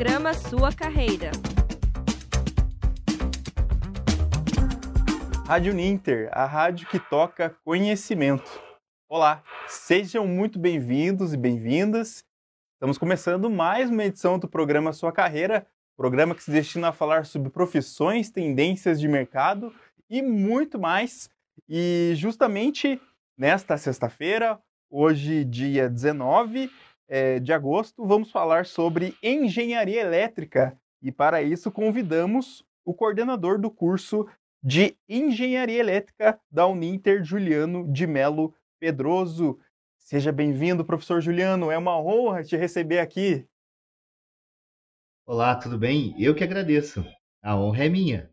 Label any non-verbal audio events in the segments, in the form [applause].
Programa Sua Carreira. Rádio Ninter, a rádio que toca conhecimento. Olá, sejam muito bem-vindos e bem-vindas. Estamos começando mais uma edição do programa Sua Carreira, programa que se destina a falar sobre profissões, tendências de mercado e muito mais. E justamente nesta sexta-feira, hoje, dia 19 é, de agosto, vamos falar sobre engenharia elétrica. E para isso convidamos o coordenador do curso de Engenharia Elétrica da Uninter, Juliano de Melo Pedroso. Seja bem-vindo, professor Juliano. É uma honra te receber aqui. Olá, tudo bem? Eu que agradeço. A honra é minha.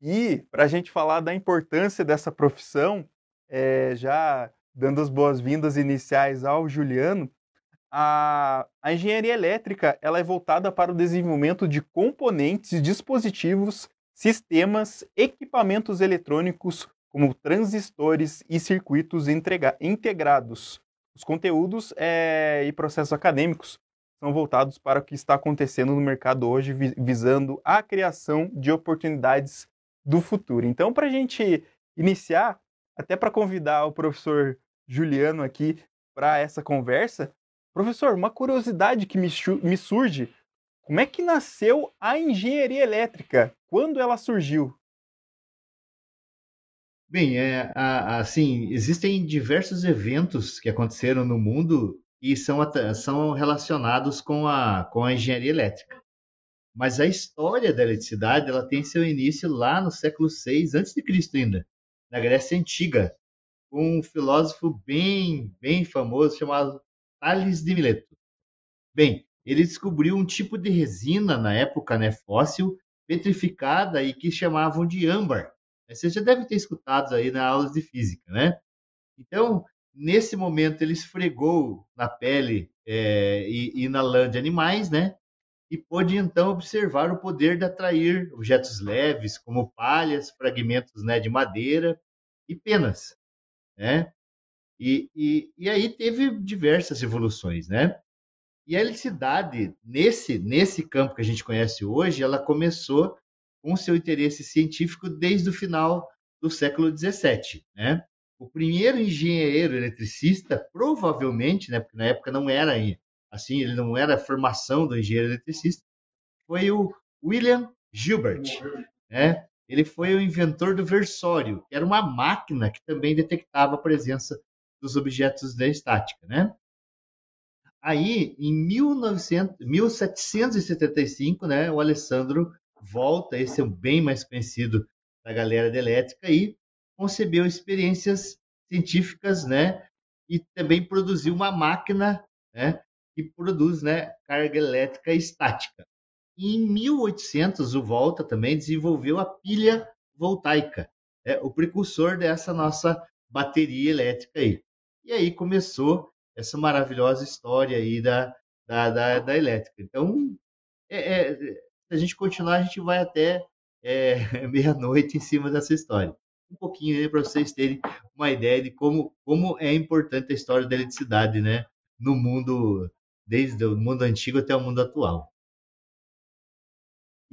E para a gente falar da importância dessa profissão, é, já dando as boas-vindas iniciais ao Juliano, a, a, engenharia elétrica ela é voltada para o desenvolvimento de componentes, dispositivos, sistemas, equipamentos eletrônicos, como transistores e circuitos entrega, integrados. Os conteúdos é, e processos acadêmicos são voltados para o que está acontecendo no mercado hoje, visando a criação de oportunidades do futuro. Então, para a gente iniciar, até para convidar o professor Juliano aqui para essa conversa, professor, uma curiosidade que me, me surge: como é que nasceu a engenharia elétrica? Quando ela surgiu? Bem, é, assim, existem diversos eventos que aconteceram no mundo e são, são relacionados com a, com a engenharia elétrica. Mas a história da eletricidade ela tem seu início lá no século VI a.C. ainda, na Grécia Antiga, um filósofo bem, bem famoso chamado Tales de Mileto. Bem, ele descobriu um tipo de resina na época né, fóssil, petrificada e que chamavam de âmbar. Você já deve ter escutado aí na aulas de física, né? Então, nesse momento, ele esfregou na pele é, e, e, na lã de animais, né? E pôde então observar o poder de atrair objetos leves, como palhas, fragmentos né, de madeira e penas, né? E, e, e aí teve diversas evoluções, né? E a eletricidade, nesse, nesse campo que a gente conhece hoje, ela começou com seu interesse científico desde o final do século XVII. Né? O primeiro engenheiro eletricista, provavelmente, né, porque na época não era assim, ele não era a formação do engenheiro eletricista, foi o William Gilbert. Né? Ele foi o inventor do versório, que era uma máquina que também detectava a presença dos objetos da estática. Né? Aí, em 1900, 1775, né, o Alessandro volta, esse é o bem mais conhecido da galera da elétrica, e concebeu experiências científicas, né? E também produziu uma máquina, né? Que produz, né? Carga elétrica estática. E em 1800, o Volta também desenvolveu a pilha voltaica, é o precursor dessa nossa bateria elétrica aí. E aí começou essa maravilhosa história aí da, da, da, da elétrica. Então, é, é, se a gente continuar, a gente vai até é, [laughs] meia-noite em cima dessa história. Um pouquinho aí para vocês terem uma ideia de como, como é importante a história da eletricidade, né? No mundo, desde o mundo antigo até o mundo atual.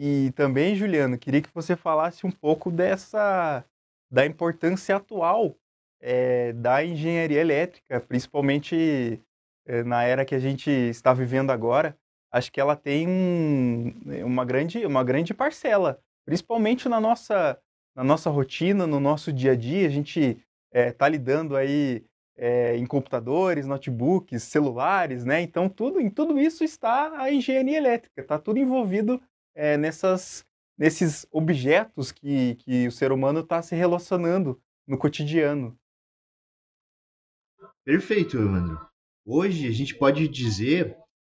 E também, Juliano, queria que você falasse um pouco dessa da importância atual é, da engenharia elétrica, principalmente é, na era que a gente está vivendo agora, acho que ela tem uma, grande, uma grande parcela, principalmente na nossa, na nossa rotina, no nosso dia a dia. A gente está é, tá lidando aí é, em computadores, notebooks, celulares, né? Então, tudo, em tudo isso está a engenharia elétrica, está tudo envolvido é, nessas, nesses objetos que, que o ser humano está se relacionando no cotidiano. Perfeito, Evandro. Hoje a gente pode dizer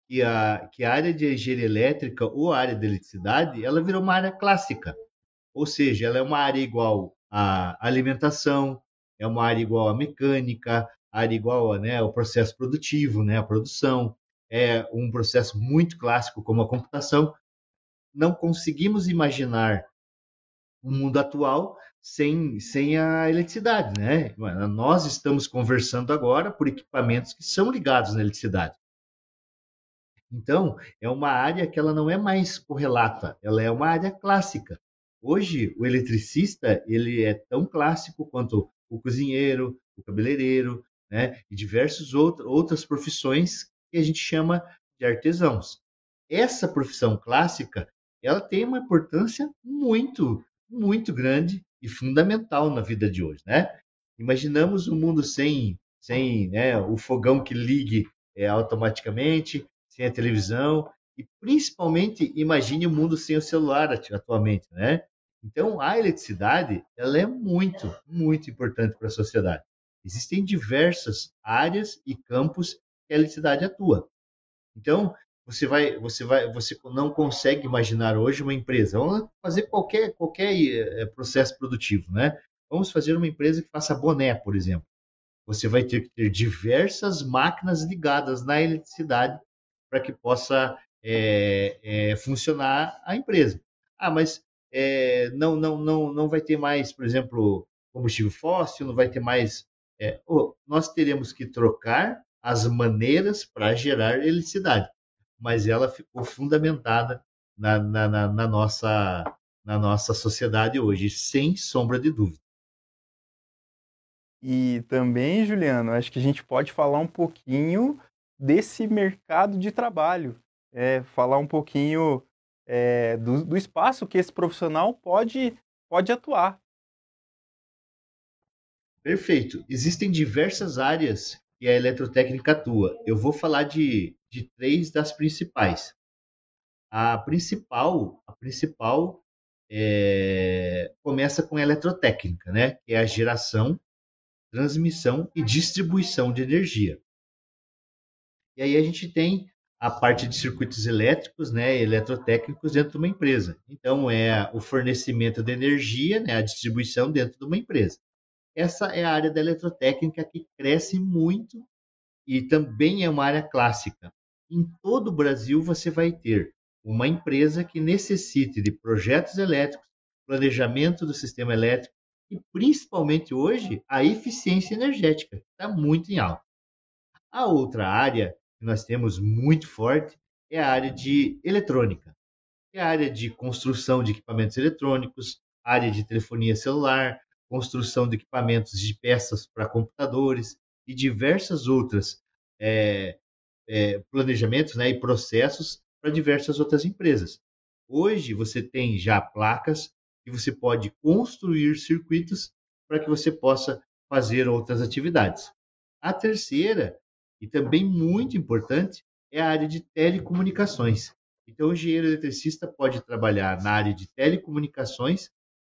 que a, que a área de engenharia elétrica ou a área de eletricidade, ela virou uma área clássica. Ou seja, ela é uma área igual à alimentação, é uma área igual à mecânica, área igual né, ao processo produtivo, né, a produção, é um processo muito clássico como a computação. Não conseguimos imaginar o mundo atual sem, sem a eletricidade, né? Nós estamos conversando agora por equipamentos que são ligados na eletricidade. Então, é uma área que ela não é mais correlata, ela é uma área clássica. Hoje, o eletricista, ele é tão clássico quanto o cozinheiro, o cabeleireiro, né? E diversas outras profissões que a gente chama de artesãos. Essa profissão clássica, ela tem uma importância muito, muito grande e fundamental na vida de hoje, né? Imaginamos um mundo sem, sem né, o fogão que ligue é, automaticamente, sem a televisão, e principalmente imagine o um mundo sem o celular atualmente, né? Então a eletricidade ela é muito, muito importante para a sociedade. Existem diversas áreas e campos que a eletricidade atua. Então você vai, você vai, você não consegue imaginar hoje uma empresa. Vamos fazer qualquer qualquer eh, processo produtivo, né? Vamos fazer uma empresa que faça boné, por exemplo. Você vai ter que ter diversas máquinas ligadas na eletricidade para que possa é, é, funcionar a empresa. Ah, mas é, não, não, não, não vai ter mais, por exemplo, combustível fóssil, não vai ter mais. Oh, nós teremos que trocar as maneiras para gerar eletricidade mas ela ficou fundamentada na, na, na, na, nossa, na nossa sociedade hoje, sem sombra de dúvida. E também, Juliano, acho que a gente pode falar um pouquinho desse mercado de trabalho, é, falar um pouquinho é, do, do espaço que esse profissional pode, pode atuar. Perfeito. Existem diversas áreas que a eletrotécnica atua. Eu vou falar de, de três das principais. A principal, a principal é, começa com a eletrotécnica, né? Que é a geração, transmissão e distribuição de energia. E aí a gente tem a parte de circuitos elétricos, né, eletrotécnicos dentro de uma empresa. Então é o fornecimento de energia, né, a distribuição dentro de uma empresa. Essa é a área da eletrotécnica que cresce muito e também é uma área clássica. Em todo o Brasil você vai ter uma empresa que necessite de projetos elétricos, planejamento do sistema elétrico e principalmente hoje a eficiência energética está muito em alta. A outra área que nós temos muito forte é a área de eletrônica, é a área de construção de equipamentos eletrônicos, área de telefonia celular, construção de equipamentos de peças para computadores e diversas outras é, é, planejamentos né, e processos para diversas outras empresas. Hoje você tem já placas que você pode construir circuitos para que você possa fazer outras atividades. A terceira, e também muito importante, é a área de telecomunicações. Então, o engenheiro eletricista pode trabalhar na área de telecomunicações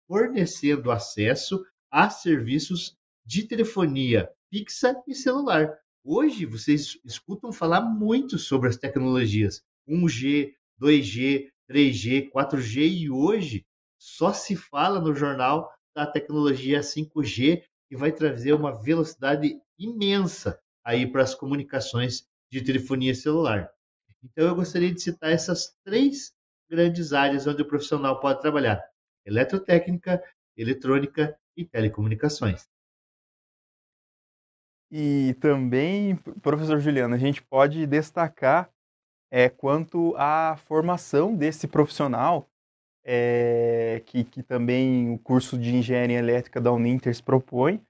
fornecendo acesso a serviços de telefonia fixa e celular. Hoje vocês escutam falar muito sobre as tecnologias 1G, 2G, 3G, 4G e hoje só se fala no jornal da tecnologia 5G que vai trazer uma velocidade imensa aí para as comunicações de telefonia celular. Então eu gostaria de citar essas três grandes áreas onde o profissional pode trabalhar: eletrotécnica, eletrônica e telecomunicações. E também, professor Juliano, a gente pode destacar é, quanto à formação desse profissional, é, que, que também o curso de engenharia elétrica da Uninters propõe,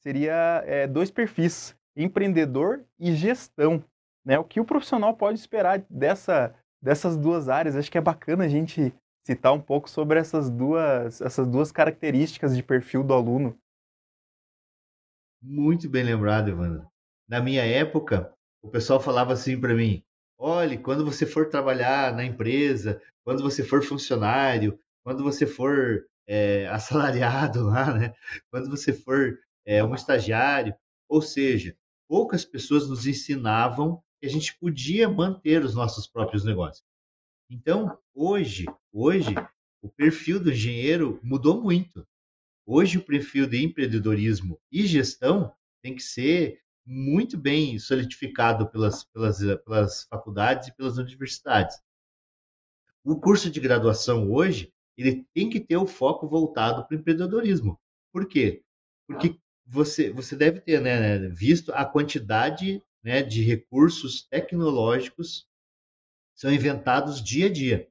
seria é, dois perfis, empreendedor e gestão. Né? O que o profissional pode esperar dessa, dessas duas áreas? Acho que é bacana a gente citar um pouco sobre essas duas, essas duas características de perfil do aluno. Muito bem lembrado, Evandro. Na minha época, o pessoal falava assim para mim: olhe, quando você for trabalhar na empresa, quando você for funcionário, quando você for é, [laughs] assalariado lá, né? quando você for é, um estagiário, ou seja, poucas pessoas nos ensinavam que a gente podia manter os nossos próprios negócios. Então, hoje, hoje, o perfil do engenheiro mudou muito. Hoje, o perfil de empreendedorismo e gestão tem que ser muito bem solidificado pelas, pelas, pelas faculdades e pelas universidades. O curso de graduação hoje, ele tem que ter o foco voltado para o empreendedorismo. Por quê? Porque você, você deve ter né, visto a quantidade né, de recursos tecnológicos são inventados dia a dia.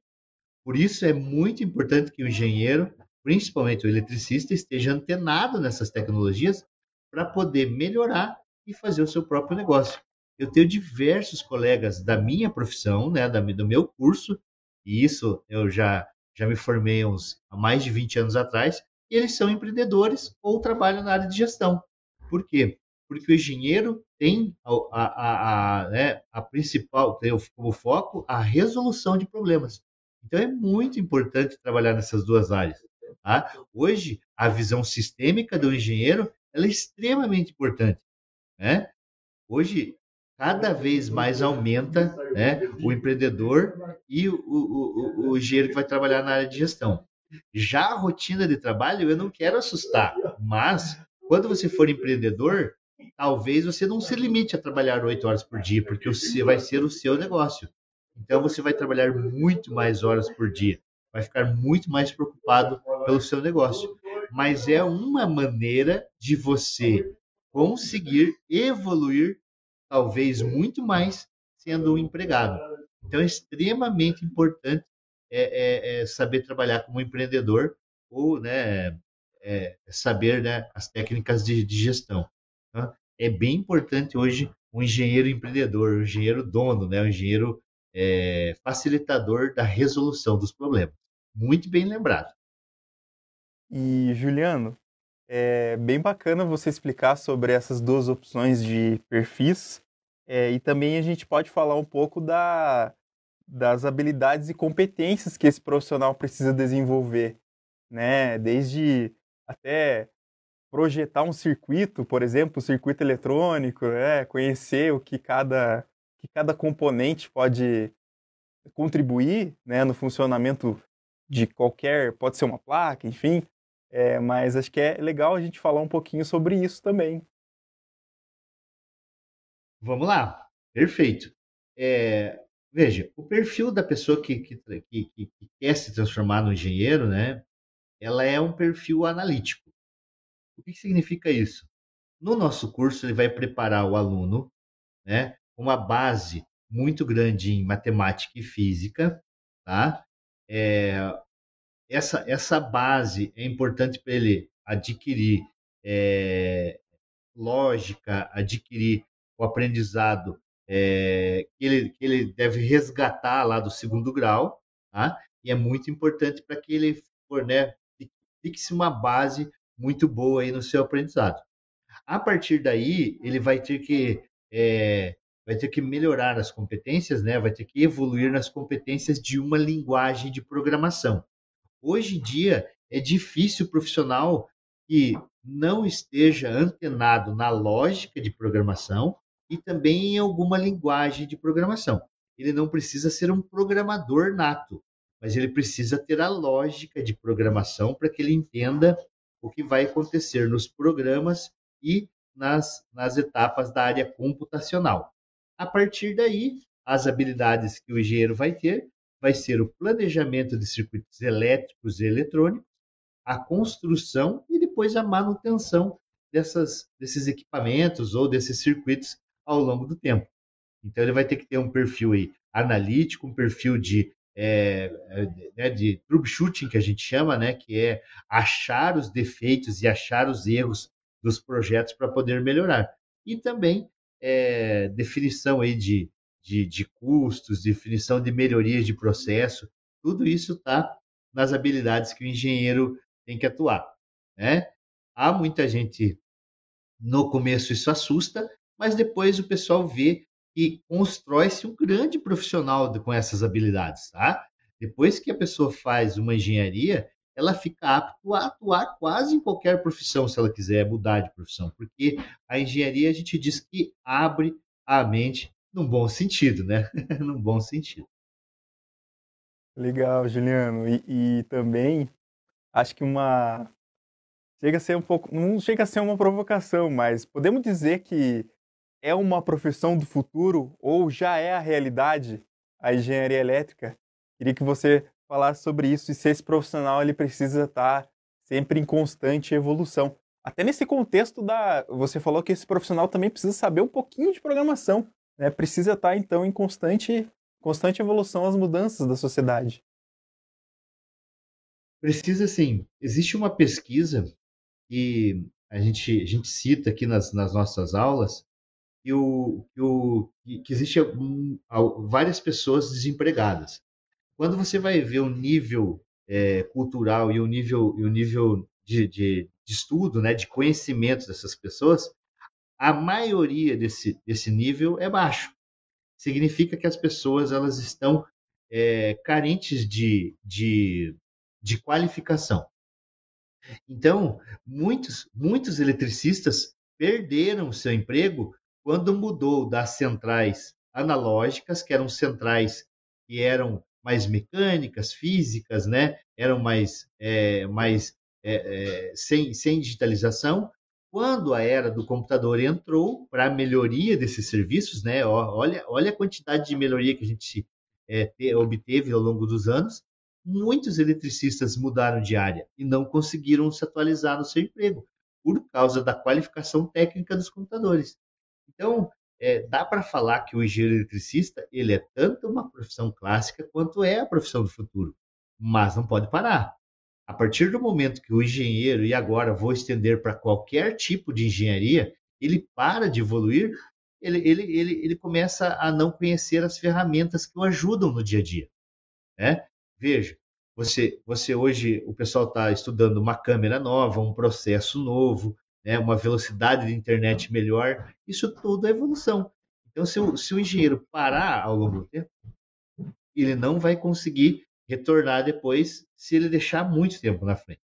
Por isso é muito importante que o engenheiro, principalmente o eletricista, esteja antenado nessas tecnologias para poder melhorar e fazer o seu próprio negócio. Eu tenho diversos colegas da minha profissão, né, do meu curso, e isso eu já, já me formei uns, há mais de 20 anos atrás, e eles são empreendedores ou trabalham na área de gestão. Por quê? Porque o engenheiro tem a, a, a, né, a principal, tem como foco a resolução de problemas. Então é muito importante trabalhar nessas duas áreas. Tá? Hoje, a visão sistêmica do engenheiro é extremamente importante. Né? Hoje, cada vez mais aumenta né, o empreendedor e o, o, o, o engenheiro que vai trabalhar na área de gestão. Já a rotina de trabalho, eu não quero assustar, mas quando você for empreendedor, talvez você não se limite a trabalhar oito horas por dia, porque você vai ser o seu negócio. Então você vai trabalhar muito mais horas por dia, vai ficar muito mais preocupado pelo seu negócio. Mas é uma maneira de você conseguir evoluir, talvez muito mais, sendo um empregado. Então é extremamente importante é, é, é saber trabalhar como empreendedor ou né, é, saber né, as técnicas de, de gestão. Tá? É bem importante hoje um engenheiro empreendedor, um engenheiro dono, né, um engenheiro é, facilitador da resolução dos problemas. Muito bem lembrado. E, Juliano, é bem bacana você explicar sobre essas duas opções de perfis. É, e também a gente pode falar um pouco da, das habilidades e competências que esse profissional precisa desenvolver, né? Desde até projetar um circuito, por exemplo, um circuito eletrônico, né? conhecer o que cada, que cada componente pode contribuir né, no funcionamento de qualquer, pode ser uma placa, enfim, é, mas acho que é legal a gente falar um pouquinho sobre isso também. Vamos lá, perfeito. É, veja, o perfil da pessoa que, que, que, que, quer se transformar no engenheiro, né, ela é um perfil analítico. O que significa isso? No nosso curso, ele vai preparar o aluno né, uma base muito grande em matemática e física, tá? É, essa, essa base é importante para ele adquirir é, lógica, adquirir o aprendizado é, que, ele, que ele deve resgatar lá do segundo grau, tá? E é muito importante para que ele for, né, fixe uma base muito boa aí no seu aprendizado. A partir daí, ele vai ter que é, vai ter que melhorar as competências, né? Vai ter que evoluir nas competências de uma linguagem de programação. Hoje em dia é difícil o profissional que não esteja antenado na lógica de programação e também em alguma linguagem de programação. Ele não precisa ser um programador nato, mas ele precisa ter a lógica de programação para que ele entenda o que vai acontecer nos programas e nas, nas etapas da área computacional. A partir daí, as habilidades que o engenheiro vai ter vai ser o planejamento de circuitos elétricos e eletrônicos, a construção e depois a manutenção dessas, desses equipamentos ou desses circuitos ao longo do tempo. Então ele vai ter que ter um perfil aí analítico, um perfil de é, é, de troubleshooting que a gente chama, né, que é achar os defeitos e achar os erros dos projetos para poder melhorar. E também é, definição aí de, de, de custos, definição de melhorias de processo, tudo isso está nas habilidades que o engenheiro tem que atuar. Né? Há muita gente, no começo isso assusta, mas depois o pessoal vê e constrói-se um grande profissional com essas habilidades, tá? Depois que a pessoa faz uma engenharia, ela fica apta a atuar quase em qualquer profissão, se ela quiser mudar de profissão, porque a engenharia a gente diz que abre a mente num bom sentido, né? [laughs] num bom sentido. Legal, Juliano. E, e, também acho que uma chega a ser um pouco, não chega a ser uma provocação, mas podemos dizer que é uma profissão do futuro ou já é a realidade a engenharia elétrica? Queria que você falasse sobre isso e se esse profissional ele precisa estar sempre em constante evolução. Até nesse contexto da, você falou que esse profissional também precisa saber um pouquinho de programação, né? Precisa estar então em constante constante evolução às mudanças da sociedade. Precisa sim. Existe uma pesquisa que a gente, a gente cita aqui nas, nas nossas aulas que, o, que, o, que existe um, várias pessoas desempregadas. Quando você vai ver o nível é, cultural e o nível, e o nível de, de, de estudo, né, de conhecimento dessas pessoas, a maioria desse, desse nível é baixo. Significa que as pessoas elas estão é, carentes de, de, de qualificação. Então, muitos, muitos eletricistas perderam seu emprego quando mudou das centrais analógicas, que eram centrais que eram mais mecânicas, físicas, né? eram mais, é, mais é, é, sem, sem digitalização. Quando a era do computador entrou para a melhoria desses serviços, né? olha, olha a quantidade de melhoria que a gente é, te, obteve ao longo dos anos, muitos eletricistas mudaram de área e não conseguiram se atualizar no seu emprego por causa da qualificação técnica dos computadores. Então, é, dá para falar que o engenheiro eletricista ele é tanto uma profissão clássica quanto é a profissão do futuro, mas não pode parar. A partir do momento que o engenheiro, e agora vou estender para qualquer tipo de engenharia, ele para de evoluir, ele, ele, ele, ele começa a não conhecer as ferramentas que o ajudam no dia a dia. Né? Veja, você, você hoje, o pessoal está estudando uma câmera nova, um processo novo, né, uma velocidade de internet melhor, isso tudo é evolução. Então, se o, se o engenheiro parar ao longo do tempo, ele não vai conseguir retornar depois se ele deixar muito tempo na frente.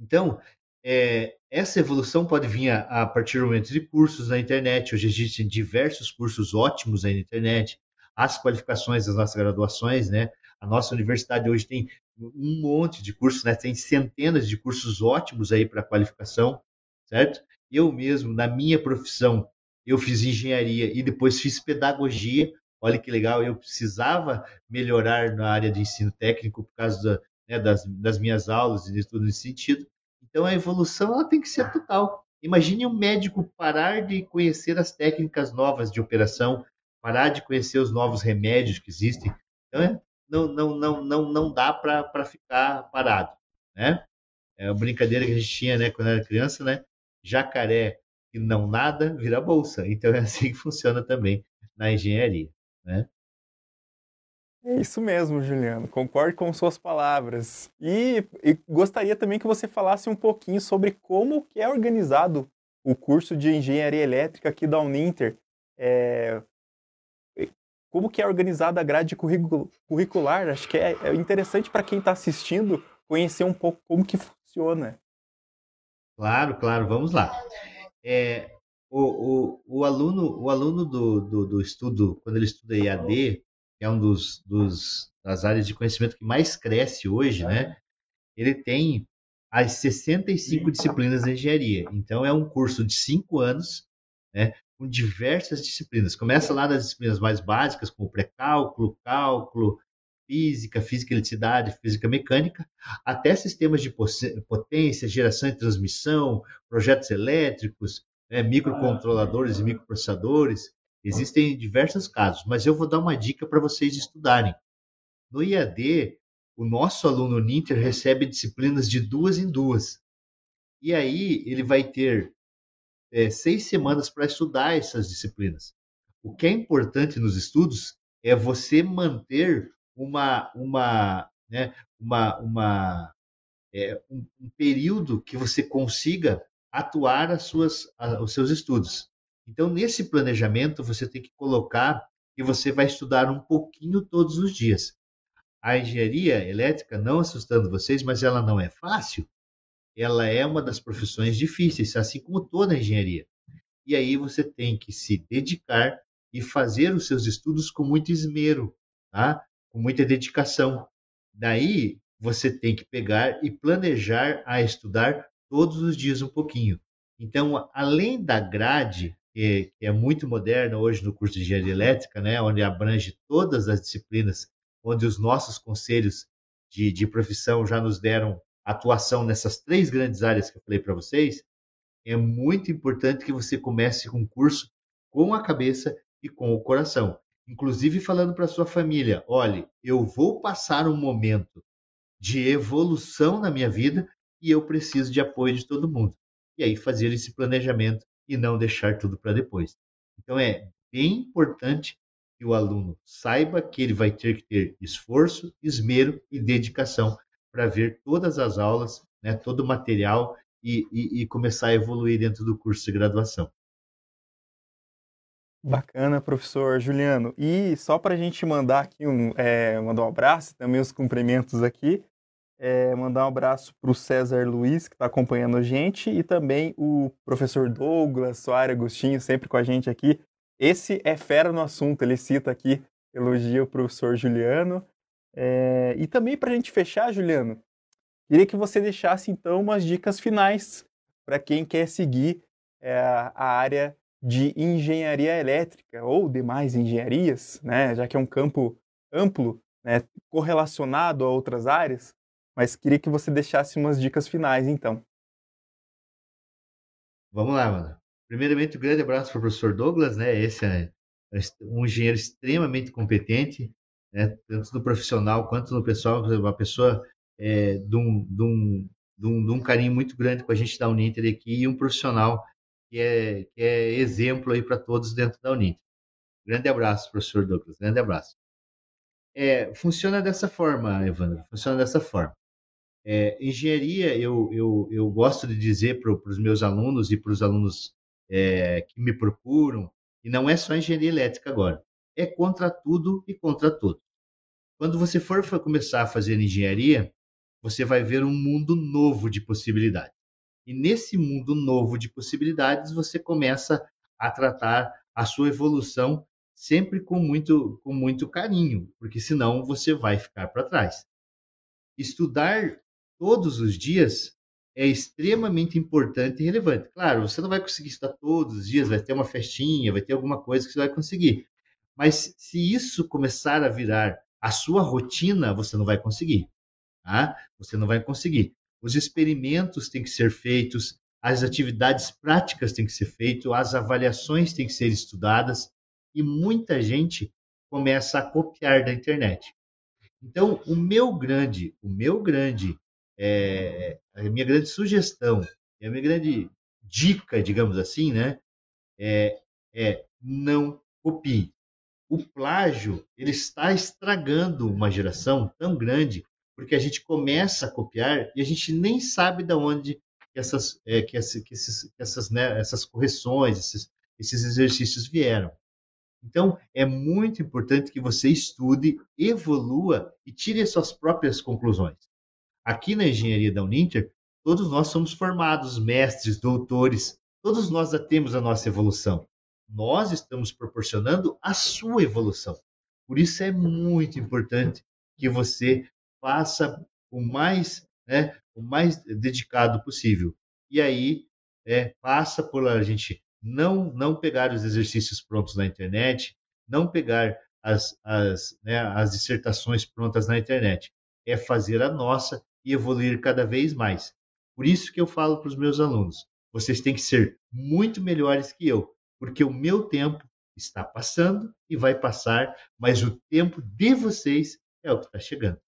Então, é, essa evolução pode vir a, a, partir do momento de cursos na internet. Hoje existem diversos cursos ótimos aí na internet. As qualificações das nossas graduações, né? A nossa universidade hoje tem um monte de cursos, né? Tem centenas de cursos ótimos aí para qualificação, certo? Eu mesmo, na minha profissão, eu fiz engenharia e depois fiz pedagogia. Olha que legal, eu precisava melhorar na área de ensino técnico por causa da, né, das, das, minhas aulas e de tudo nesse sentido. Então a evolução ela tem que ser total. Imagine um médico parar de conhecer as técnicas novas de operação, parar de conhecer os novos remédios que existem. Então, é, não, não, não, não, não dá para ficar parado, né? É uma brincadeira que a gente tinha, né, quando era criança, né? Jacaré que não nada vira bolsa. Então é assim que funciona também na engenharia, né? É isso mesmo, Juliano. Concordo com suas palavras. E, e, gostaria também que você falasse um pouquinho sobre como que é organizado o curso de engenharia elétrica aqui da Uninter. É, como que é organizada a grade curricular. Acho que é, é interessante para quem está assistindo conhecer um pouco como que funciona. Claro, claro, vamos lá. É, o, o, o, aluno, o aluno do, do, do, estudo, quando ele estuda EAD, que é um dos, dos, das áreas de conhecimento que mais cresce hoje, né? Ele tem as 65 disciplinas de engenharia. Então, é um curso de cinco anos, né? Com diversas disciplinas. Começa lá das disciplinas mais básicas, como pré-cálculo, cálculo, física, física eletricidade, física mecânica, até sistemas de potência, geração e transmissão, projetos elétricos, né, microcontroladores e microprocessadores. Existem diversos casos, mas eu vou dar uma dica para vocês estudarem. No IAD, o nosso aluno Ninter recebe disciplinas de duas em duas. E aí ele vai ter é, seis semanas para estudar essas disciplinas. O que é importante nos estudos é você manter uma, uma, né, uma, uma é, um, um, período que você consiga atuar as suas, a, os seus estudos. Então, nesse planejamento, você tem que colocar que você vai estudar um pouquinho todos os dias. A engenharia elétrica, não assustando vocês, mas ela não é fácil, ela é uma das profissões difíceis, assim como toda a engenharia. E aí você tem que se dedicar e fazer os seus estudos com muito esmero, tá? com muita dedicação. Daí você tem que pegar e planejar a estudar todos os dias um pouquinho. Então, além da grade, que é muito moderna hoje no curso de engenharia elétrica, né, onde abrange todas as disciplinas, onde os nossos conselhos de, de profissão já nos deram atuação nessas três grandes áreas que eu falei para vocês, é muito importante que você comece com um curso com a cabeça e com o coração. inclusive falando para sua família: olhe, eu vou passar um momento de evolução na minha vida e eu preciso de apoio de todo mundo. E aí fazer esse planejamento e não deixar tudo para depois. Então é bem importante que o aluno saiba que ele vai ter que ter esforço, esmero e dedicação para ver todas as aulas, né, todo o material e, e, e começar a evoluir dentro do curso de graduação. Bacana, professor Juliano. E só para a gente mandar aqui um, é, mandar um abraço, também os cumprimentos aqui, é, mandar um abraço para o César Luiz, que está acompanhando a gente, e também o professor Douglas Soares Agostinho, sempre com a gente aqui. Esse é fera no assunto, ele cita aqui, elogia o professor Juliano. É, e também para a gente fechar, Juliano, queria que você deixasse então umas dicas finais para quem quer seguir é, a área de engenharia elétrica ou demais engenharias, né, já que é um campo amplo, né, correlacionado a outras áreas, mas queria que você deixasse umas dicas finais, então. Vamos lá, mano. Primeiramente, um grande abraço para o professor Douglas, né? Esse é um engenheiro extremamente competente, né? tanto no profissional quanto no pessoal, uma pessoa é, de, um, de, um, de, um, de um carinho muito grande com a gente da Uninter aqui e um profissional que é, que é exemplo aí para todos dentro da Uninter. Grande abraço, professor Douglas, grande abraço. É, funciona dessa forma, Evandro, funciona dessa forma. É, engenharia, eu, eu, eu gosto de dizer para os meus alunos e para os alunos é, que me procuram, e não é só engenharia elétrica agora, é contra tudo e contra tudo. Quando você for começar a fazer engenharia, você vai ver um mundo novo de possibilidades. E nesse mundo novo de possibilidades, você começa a tratar a sua evolução sempre com muito, com muito carinho, porque senão você vai ficar para trás. Estudar todos os dias é extremamente importante e relevante. Claro, você não vai conseguir estudar todos os dias, vai ter uma festinha, vai ter alguma coisa que você vai conseguir. Mas se isso começar a virar a sua rotina, você não vai conseguir. Tá? Você não vai conseguir. Os experimentos têm que ser feitos, as atividades práticas têm que ser feitas, as avaliações têm que ser estudadas e muita gente começa a copiar da internet. Então, o meu grande, o meu grande, é, a minha grande sugestão, a minha grande dica, digamos assim, né, é, é não copie o plágio ele está estragando uma geração tão grande porque a gente começa a copiar e a gente nem sabe de onde essas, é, que, essa, que, esses, essas, né, essas correções, esses, esses exercícios vieram. Então, é muito importante que você estude, evolua e tire as suas próprias conclusões. Aqui na engenharia da Uninter, todos nós somos formados, mestres, doutores, todos nós já temos a nossa evolução nós estamos proporcionando a sua evolução. Por isso é muito importante que você faça o mais, né, o mais dedicado possível. E aí é, passa por a gente não não pegar os exercícios prontos na internet, não pegar as, as, né, as dissertações prontas na internet. É fazer a nossa e evoluir cada vez mais. Por isso que eu falo para os meus alunos: vocês têm que ser muito melhores que eu, porque o meu tempo está passando e vai passar, mas o tempo de vocês é o que está chegando.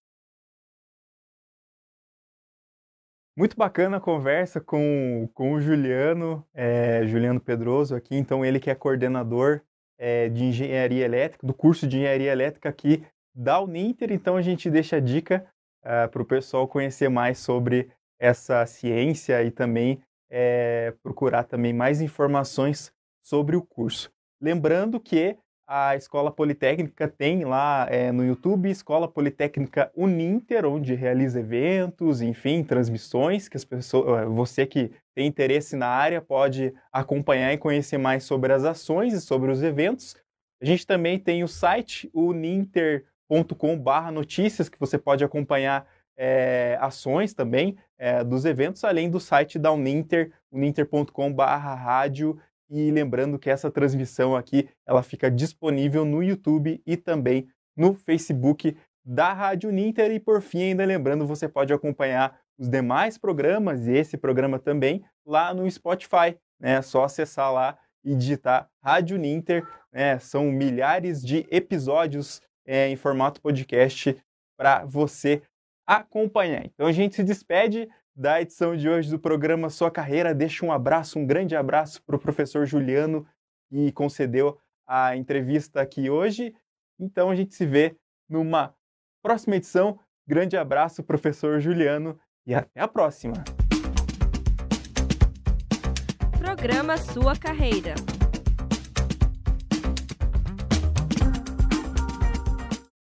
Muito bacana a conversa com, com o Juliano, é, Juliano Pedroso aqui, então ele que é coordenador é, de engenharia elétrica, do curso de engenharia elétrica aqui da Uninter, então a gente deixa a dica é, para o pessoal conhecer mais sobre essa ciência e também é, procurar também mais informações sobre o curso. Lembrando que a Escola Politécnica tem lá é, no YouTube Escola Politécnica Uninter, onde realiza eventos, enfim, transmissões, que as pessoas, eh, você que tem interesse na área pode acompanhar e conhecer mais sobre as ações e sobre os eventos. A gente também tem o site uninter.com/notícias que você pode acompanhar é, ações também é, dos eventos, além do site da Uninter, uninter.com/rádio e lembrando que essa transmissão aqui, ela fica disponível no YouTube e também no Facebook da Rádio Ninter. E por fim, ainda lembrando, você pode acompanhar os demais programas e esse programa também lá no Spotify. Né? É só acessar lá e digitar Rádio Ninter. Né? São milhares de episódios é, em formato podcast para você acompanhar. Então a gente se despede da edição de hoje do programa Sua Carreira. Deixa um abraço, um grande abraço para o professor Juliano, que concedeu a entrevista aqui hoje. Então a gente se vê numa próxima edição. Grande abraço, professor Juliano, e até a próxima. Programa Sua Carreira.